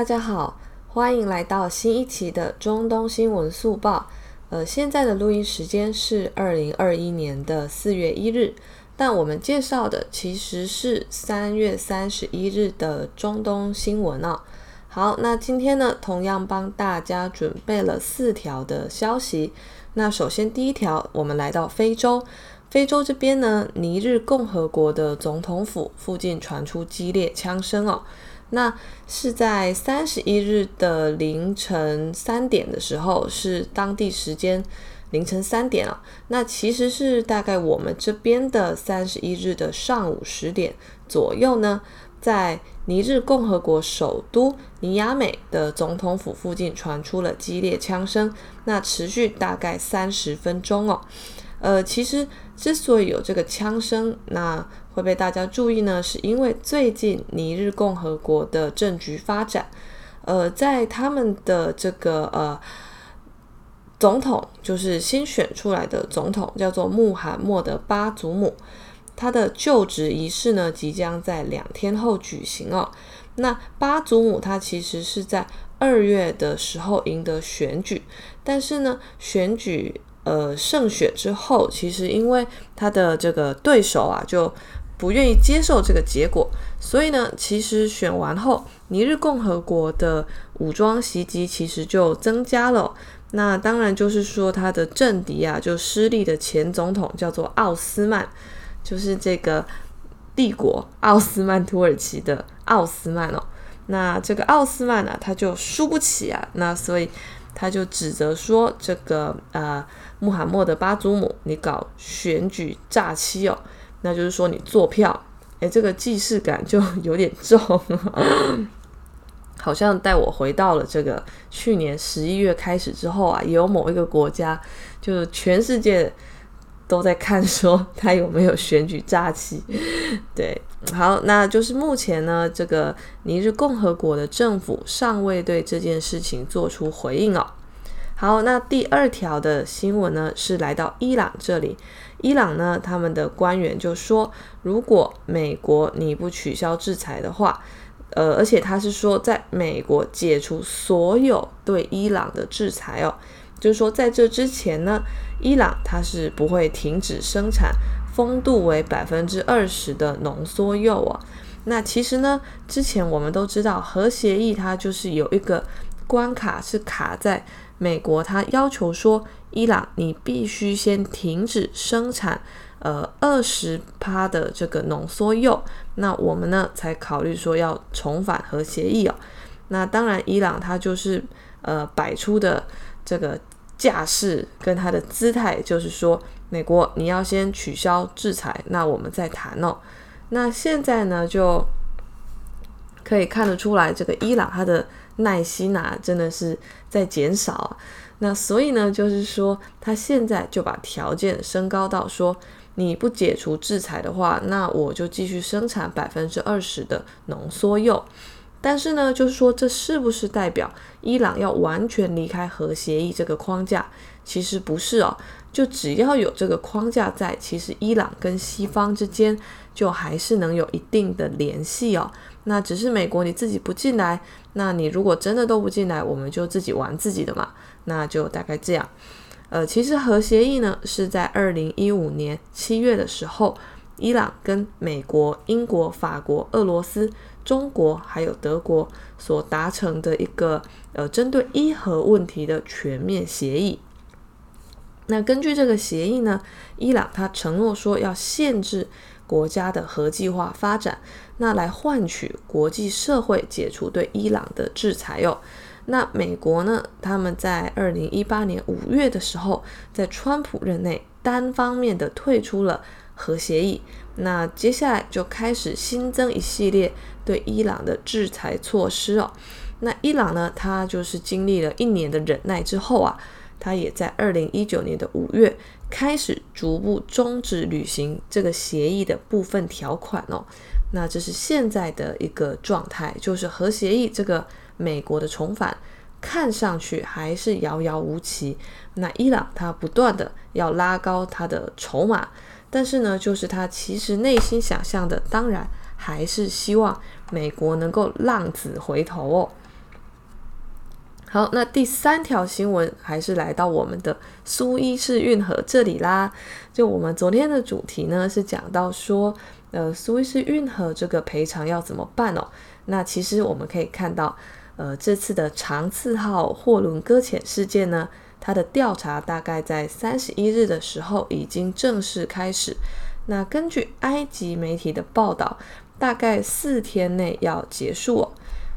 大家好，欢迎来到新一期的中东新闻速报。呃，现在的录音时间是二零二一年的四月一日，但我们介绍的其实是三月三十一日的中东新闻哦。好，那今天呢，同样帮大家准备了四条的消息。那首先第一条，我们来到非洲。非洲这边呢，尼日共和国的总统府附近传出激烈枪声哦。那是在三十一日的凌晨三点的时候，是当地时间凌晨三点啊。那其实是大概我们这边的三十一日的上午十点左右呢，在尼日共和国首都尼亚美的总统府附近传出了激烈枪声，那持续大概三十分钟哦。呃，其实之所以有这个枪声，那会被大家注意呢，是因为最近尼日共和国的政局发展，呃，在他们的这个呃总统，就是新选出来的总统，叫做穆罕默德巴祖姆，他的就职仪式呢，即将在两天后举行哦。那巴祖姆他其实是在二月的时候赢得选举，但是呢，选举。呃，胜选之后，其实因为他的这个对手啊，就不愿意接受这个结果，所以呢，其实选完后，尼日共和国的武装袭击其实就增加了。那当然就是说，他的政敌啊，就失利的前总统叫做奥斯曼，就是这个帝国奥斯曼土耳其的奥斯曼哦。那这个奥斯曼呢，他就输不起啊，那所以。他就指责说：“这个呃，穆罕默德巴祖姆，你搞选举诈欺哦，那就是说你作票，诶，这个既视感就 有点重，好像带我回到了这个去年十一月开始之后啊，也有某一个国家，就是全世界。”都在看说他有没有选举诈欺，对，好，那就是目前呢，这个尼日共和国的政府尚未对这件事情做出回应哦。好，那第二条的新闻呢是来到伊朗这里，伊朗呢他们的官员就说，如果美国你不取消制裁的话，呃，而且他是说在美国解除所有对伊朗的制裁哦。就是说，在这之前呢，伊朗它是不会停止生产丰度为百分之二十的浓缩铀哦。那其实呢，之前我们都知道核协议它就是有一个关卡是卡在美国，它要求说伊朗你必须先停止生产呃二十趴的这个浓缩铀，那我们呢才考虑说要重返核协议哦。那当然，伊朗它就是呃摆出的这个。架势跟他的姿态，就是说，美国你要先取消制裁，那我们再谈哦。那现在呢，就可以看得出来，这个伊朗他的耐心啊，真的是在减少。那所以呢，就是说，他现在就把条件升高到说，你不解除制裁的话，那我就继续生产百分之二十的浓缩铀。但是呢，就是说，这是不是代表伊朗要完全离开核协议这个框架？其实不是哦。就只要有这个框架在，其实伊朗跟西方之间就还是能有一定的联系哦。那只是美国你自己不进来，那你如果真的都不进来，我们就自己玩自己的嘛。那就大概这样。呃，其实核协议呢是在二零一五年七月的时候，伊朗跟美国、英国、法国、俄罗斯。中国还有德国所达成的一个呃，针对伊核问题的全面协议。那根据这个协议呢，伊朗他承诺说要限制国家的核计划发展，那来换取国际社会解除对伊朗的制裁哟。那美国呢，他们在二零一八年五月的时候，在川普任内单方面的退出了核协议。那接下来就开始新增一系列对伊朗的制裁措施哦。那伊朗呢，它就是经历了一年的忍耐之后啊，它也在二零一九年的五月开始逐步终止履行这个协议的部分条款哦。那这是现在的一个状态，就是核协议这个美国的重返看上去还是遥遥无期。那伊朗它不断的要拉高它的筹码。但是呢，就是他其实内心想象的，当然还是希望美国能够浪子回头哦。好，那第三条新闻还是来到我们的苏伊士运河这里啦。就我们昨天的主题呢，是讲到说，呃，苏伊士运河这个赔偿要怎么办哦？那其实我们可以看到，呃，这次的长赐号货轮搁浅事件呢，它的调查大概在三十一日的时候已经正式开始。那根据埃及媒体的报道，大概四天内要结束。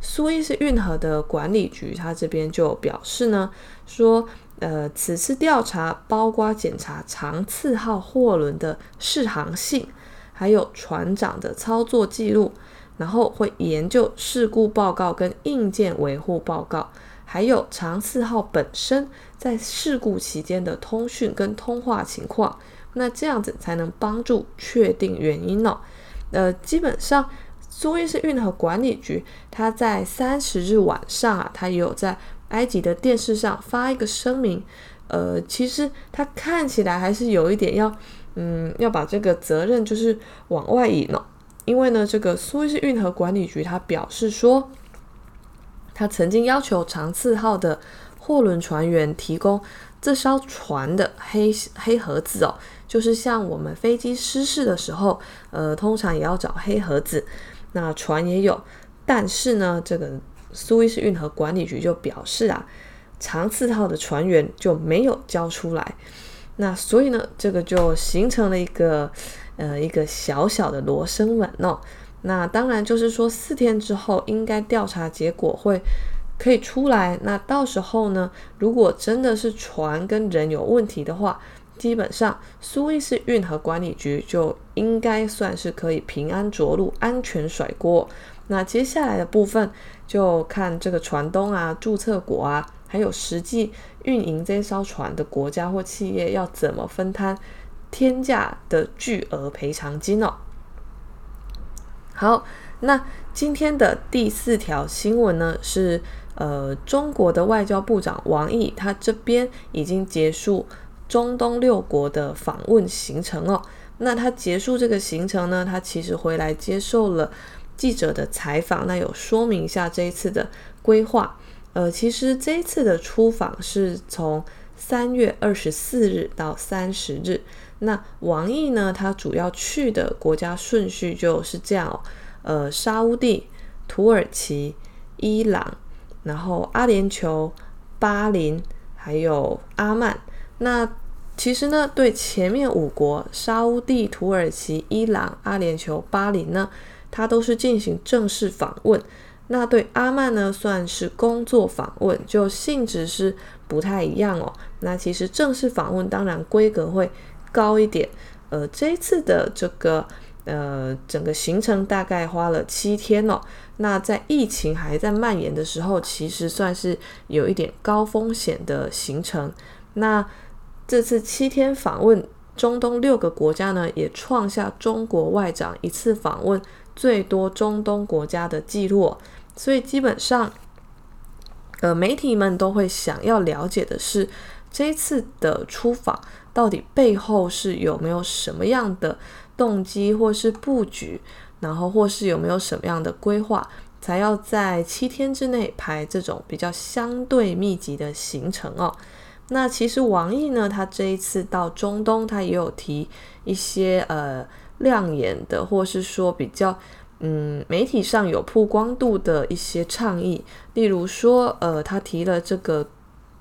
苏伊士运河的管理局，他这边就表示呢，说，呃，此次调查包括检查长赐号货轮的适航性，还有船长的操作记录，然后会研究事故报告跟硬件维护报告，还有长赐号本身在事故期间的通讯跟通话情况，那这样子才能帮助确定原因哦。呃，基本上。苏伊士运河管理局，他在三十日晚上啊，他也有在埃及的电视上发一个声明。呃，其实他看起来还是有一点要，嗯，要把这个责任就是往外引哦。因为呢，这个苏伊士运河管理局他表示说，他曾经要求长赐号的货轮船员提供这艘船的黑黑盒子哦，就是像我们飞机失事的时候，呃，通常也要找黑盒子。那船也有，但是呢，这个苏伊士运河管理局就表示啊，长赐号的船员就没有交出来。那所以呢，这个就形成了一个呃一个小小的罗生门哦。那当然就是说，四天之后应该调查结果会可以出来。那到时候呢，如果真的是船跟人有问题的话，基本上，苏伊士运河管理局就应该算是可以平安着陆、安全甩锅。那接下来的部分就看这个船东啊、注册国啊，还有实际运营这艘船的国家或企业要怎么分摊天价的巨额赔偿金哦。好，那今天的第四条新闻呢，是呃中国的外交部长王毅，他这边已经结束。中东六国的访问行程哦，那他结束这个行程呢，他其实回来接受了记者的采访，那有说明一下这一次的规划。呃，其实这一次的出访是从三月二十四日到三十日。那王毅呢，他主要去的国家顺序就是这样哦，呃，沙乌地、土耳其、伊朗，然后阿联酋、巴林，还有阿曼。那其实呢，对前面五国沙乌地、土耳其、伊朗、阿联酋、巴林呢，它都是进行正式访问。那对阿曼呢，算是工作访问，就性质是不太一样哦。那其实正式访问当然规格会高一点。呃，这一次的这个呃整个行程大概花了七天哦。那在疫情还在蔓延的时候，其实算是有一点高风险的行程。那这次七天访问中东六个国家呢，也创下中国外长一次访问最多中东国家的记录。所以基本上，呃，媒体们都会想要了解的是，这一次的出访到底背后是有没有什么样的动机或是布局，然后或是有没有什么样的规划，才要在七天之内排这种比较相对密集的行程哦。那其实王毅呢，他这一次到中东，他也有提一些呃亮眼的，或是说比较嗯媒体上有曝光度的一些倡议，例如说呃他提了这个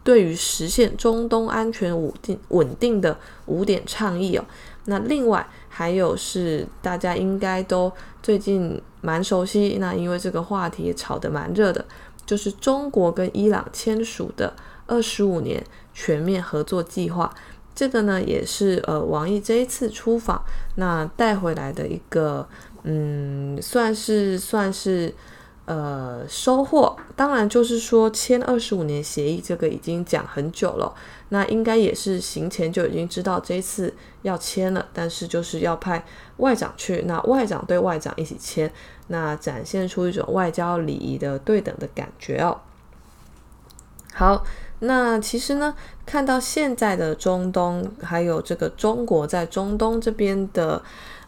对于实现中东安全稳定稳定的五点倡议哦。那另外还有是大家应该都最近蛮熟悉，那因为这个话题也炒得蛮热的，就是中国跟伊朗签署的二十五年。全面合作计划，这个呢也是呃王毅这一次出访那带回来的一个嗯，算是算是呃收获。当然就是说签二十五年协议这个已经讲很久了，那应该也是行前就已经知道这一次要签了，但是就是要派外长去，那外长对外长一起签，那展现出一种外交礼仪的对等的感觉哦。好。那其实呢，看到现在的中东，还有这个中国在中东这边的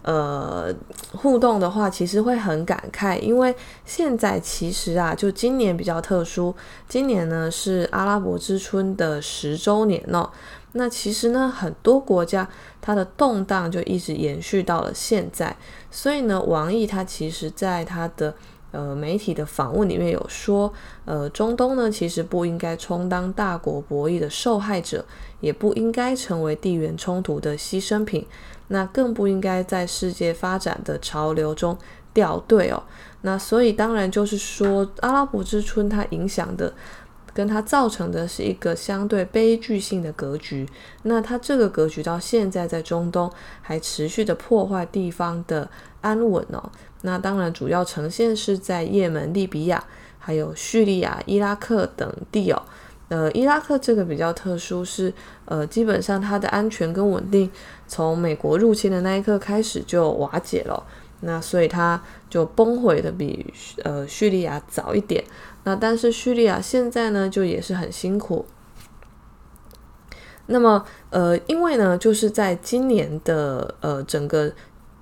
呃互动的话，其实会很感慨，因为现在其实啊，就今年比较特殊，今年呢是阿拉伯之春的十周年哦。那其实呢，很多国家它的动荡就一直延续到了现在，所以呢，王毅他其实在他的呃媒体的访问里面有说，呃，中东呢其实不应该充当大国博弈的受害者，也不应该成为地缘冲突的牺牲品，那更不应该在世界发展的潮流中掉队哦。那所以当然就是说，阿拉伯之春它影响的。跟它造成的是一个相对悲剧性的格局，那它这个格局到现在在中东还持续的破坏地方的安稳哦。那当然主要呈现是在也门、利比亚、还有叙利亚、伊拉克等地哦。呃，伊拉克这个比较特殊是，呃，基本上它的安全跟稳定从美国入侵的那一刻开始就瓦解了，那所以它就崩毁的比呃叙利亚早一点。那但是叙利亚现在呢，就也是很辛苦。那么，呃，因为呢，就是在今年的呃整个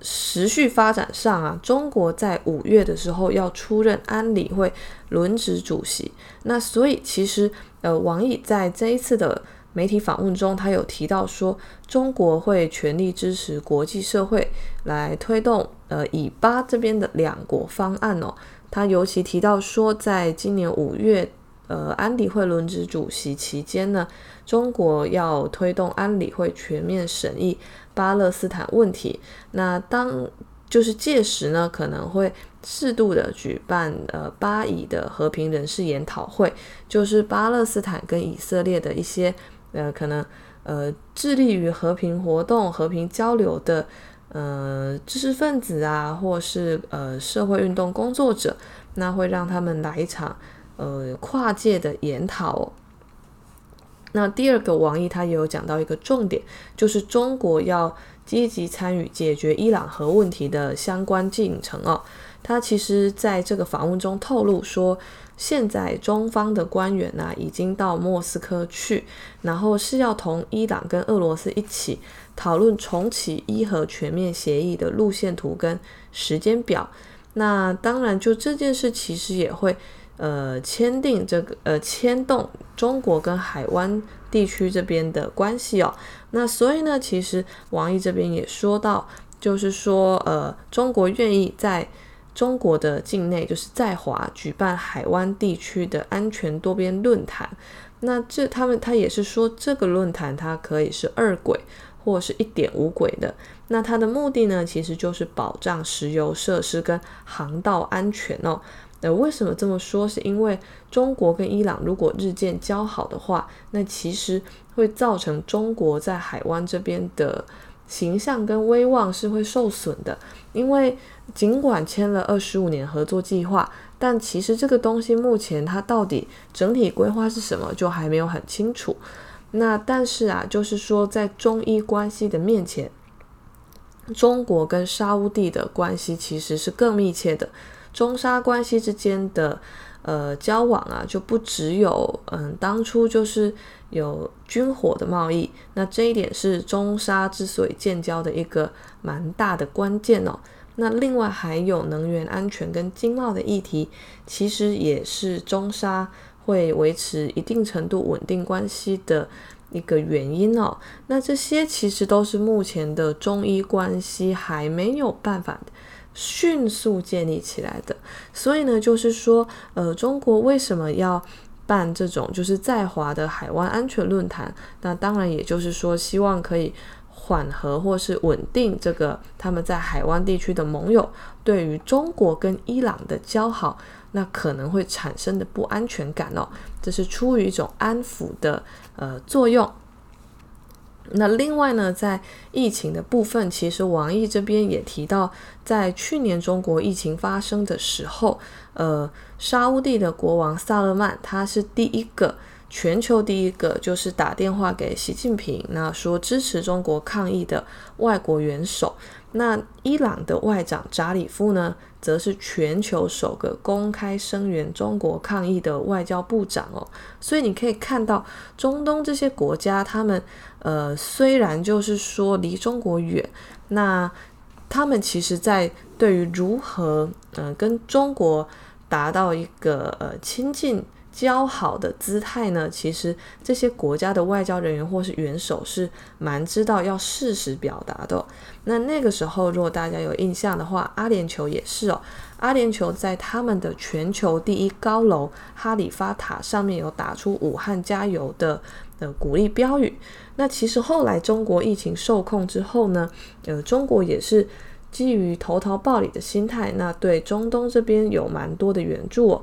时序发展上啊，中国在五月的时候要出任安理会轮值主席。那所以其实呃，王毅在这一次的媒体访问中，他有提到说，中国会全力支持国际社会来推动呃以巴这边的两国方案哦。他尤其提到说，在今年五月，呃，安理会轮值主席期间呢，中国要推动安理会全面审议巴勒斯坦问题。那当就是届时呢，可能会适度的举办呃巴以的和平人士研讨会，就是巴勒斯坦跟以色列的一些呃可能呃致力于和平活动、和平交流的。呃，知识分子啊，或是呃社会运动工作者，那会让他们来一场呃跨界的研讨。那第二个，王毅他也有讲到一个重点，就是中国要积极参与解决伊朗核问题的相关进程哦。他其实在这个访问中透露说，现在中方的官员呢，已经到莫斯科去，然后是要同伊朗跟俄罗斯一起。讨论重启伊核全面协议的路线图跟时间表，那当然就这件事其实也会呃签订这个呃牵动中国跟海湾地区这边的关系哦。那所以呢，其实王毅这边也说到，就是说呃中国愿意在中国的境内，就是在华举办海湾地区的安全多边论坛。那这他们他也是说，这个论坛它可以是二轨。或是一点五轨的，那它的目的呢，其实就是保障石油设施跟航道安全哦。那为什么这么说？是因为中国跟伊朗如果日渐交好的话，那其实会造成中国在海湾这边的形象跟威望是会受损的。因为尽管签了二十五年合作计划，但其实这个东西目前它到底整体规划是什么，就还没有很清楚。那但是啊，就是说，在中伊关系的面前，中国跟沙乌地的关系其实是更密切的。中沙关系之间的呃交往啊，就不只有嗯当初就是有军火的贸易，那这一点是中沙之所以建交的一个蛮大的关键哦。那另外还有能源安全跟经贸的议题，其实也是中沙。会维持一定程度稳定关系的一个原因哦。那这些其实都是目前的中伊关系还没有办法迅速建立起来的。所以呢，就是说，呃，中国为什么要办这种就是在华的海湾安全论坛？那当然也就是说，希望可以缓和或是稳定这个他们在海湾地区的盟友对于中国跟伊朗的交好。那可能会产生的不安全感哦，这是出于一种安抚的呃作用。那另外呢，在疫情的部分，其实王毅这边也提到，在去年中国疫情发生的时候，呃，沙乌地的国王萨勒曼他是第一个，全球第一个就是打电话给习近平，那说支持中国抗疫的外国元首。那伊朗的外长扎里夫呢，则是全球首个公开声援中国抗疫的外交部长哦。所以你可以看到，中东这些国家，他们呃虽然就是说离中国远，那他们其实在对于如何嗯、呃、跟中国达到一个呃亲近。交好的姿态呢，其实这些国家的外交人员或是元首是蛮知道要适时表达的。那那个时候，如果大家有印象的话，阿联酋也是哦。阿联酋在他们的全球第一高楼哈里发塔上面有打出“武汉加油”的的鼓励标语。那其实后来中国疫情受控之后呢，呃，中国也是基于投桃报李的心态，那对中东这边有蛮多的援助哦。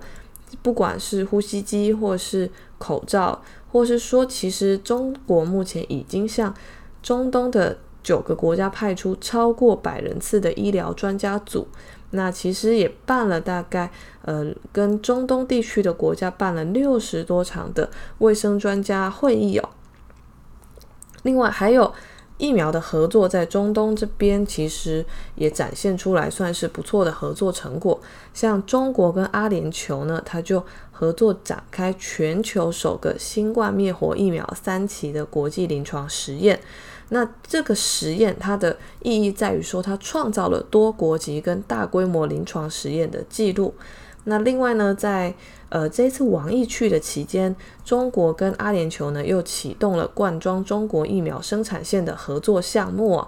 不管是呼吸机，或是口罩，或是说，其实中国目前已经向中东的九个国家派出超过百人次的医疗专家组，那其实也办了大概呃，跟中东地区的国家办了六十多场的卫生专家会议哦。另外还有。疫苗的合作在中东这边其实也展现出来，算是不错的合作成果。像中国跟阿联酋呢，它就合作展开全球首个新冠灭活疫苗三期的国际临床实验。那这个实验它的意义在于说，它创造了多国籍跟大规模临床实验的记录。那另外呢，在呃这次王毅去的期间，中国跟阿联酋呢又启动了灌装中国疫苗生产线的合作项目啊。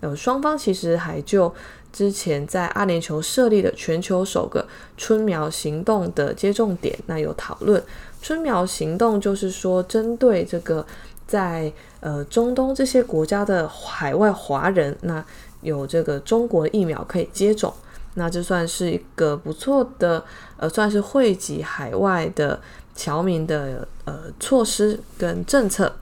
呃，双方其实还就之前在阿联酋设立的全球首个春苗行动的接种点，那有讨论。春苗行动就是说，针对这个在呃中东这些国家的海外华人，那有这个中国疫苗可以接种。那这算是一个不错的，呃，算是惠及海外的侨民的呃措施跟政策。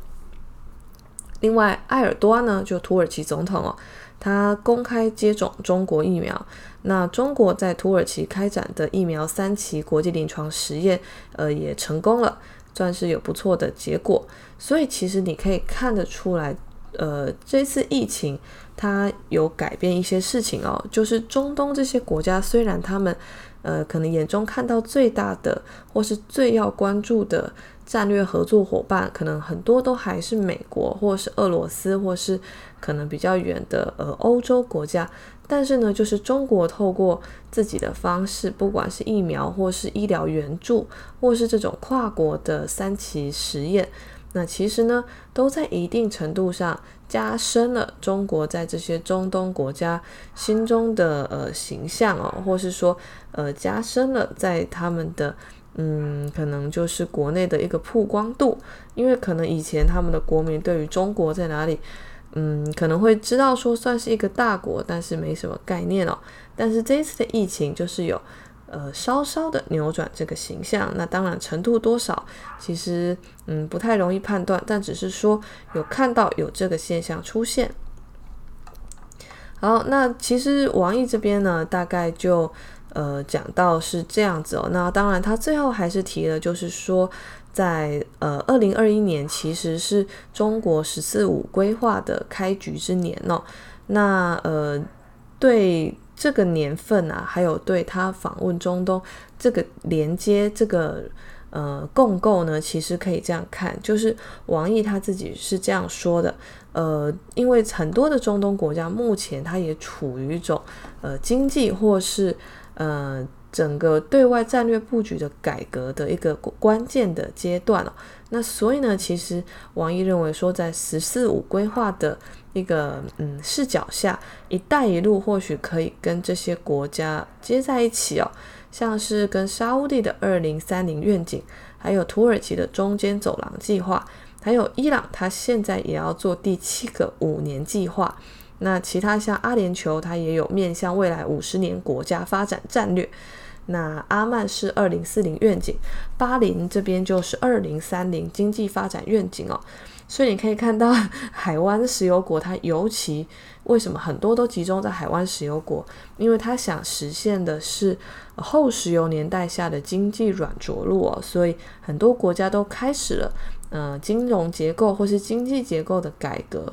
另外，埃尔多安呢，就土耳其总统哦，他公开接种中国疫苗。那中国在土耳其开展的疫苗三期国际临床实验，呃，也成功了，算是有不错的结果。所以，其实你可以看得出来。呃，这次疫情它有改变一些事情哦，就是中东这些国家虽然他们呃可能眼中看到最大的或是最要关注的战略合作伙伴，可能很多都还是美国或是俄罗斯或是可能比较远的呃欧洲国家，但是呢，就是中国透过自己的方式，不管是疫苗或是医疗援助，或是这种跨国的三期实验。那其实呢，都在一定程度上加深了中国在这些中东国家心中的呃形象哦，或是说呃加深了在他们的嗯可能就是国内的一个曝光度，因为可能以前他们的国民对于中国在哪里嗯可能会知道说算是一个大国，但是没什么概念哦。但是这一次的疫情就是有。呃，稍稍的扭转这个形象，那当然程度多少，其实嗯不太容易判断，但只是说有看到有这个现象出现。好，那其实王毅这边呢，大概就呃讲到是这样子哦。那当然他最后还是提了，就是说在呃二零二一年其实是中国“十四五”规划的开局之年哦。那呃对。这个年份啊，还有对他访问中东这个连接，这个呃共构呢，其实可以这样看，就是王毅他自己是这样说的，呃，因为很多的中东国家目前它也处于一种呃经济或是呃整个对外战略布局的改革的一个关键的阶段了。那所以呢，其实王毅认为说，在“十四五”规划的一个嗯视角下，“一带一路”或许可以跟这些国家接在一起哦，像是跟沙乌地的“二零三零愿景”，还有土耳其的“中间走廊计划”，还有伊朗，它现在也要做第七个五年计划。那其他像阿联酋，它也有面向未来五十年国家发展战略。那阿曼是二零四零愿景，巴林这边就是二零三零经济发展愿景哦。所以你可以看到 海湾石油国，它尤其为什么很多都集中在海湾石油国？因为它想实现的是后石油年代下的经济软着陆哦。所以很多国家都开始了嗯金融结构或是经济结构的改革。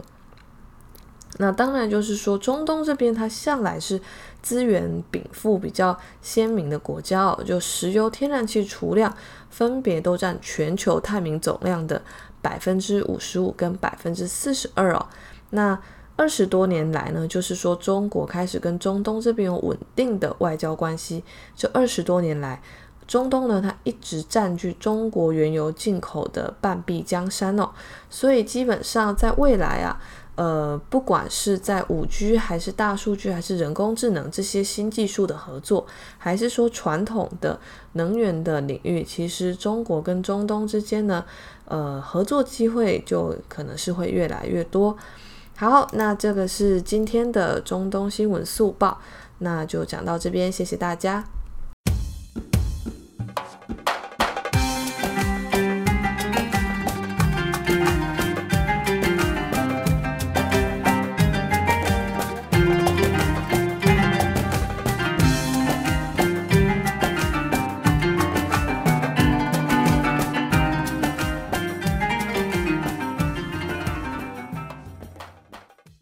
那当然就是说，中东这边它向来是资源禀赋比较鲜明的国家哦，就石油、天然气储量分别都占全球探明总量的百分之五十五跟百分之四十二哦。那二十多年来呢，就是说中国开始跟中东这边有稳定的外交关系。这二十多年来，中东呢，它一直占据中国原油进口的半壁江山哦。所以基本上在未来啊，呃，不管是在五 G 还是大数据还是人工智能这些新技术的合作，还是说传统的能源的领域，其实中国跟中东之间呢，呃，合作机会就可能是会越来越多。好，那这个是今天的中东新闻速报，那就讲到这边，谢谢大家。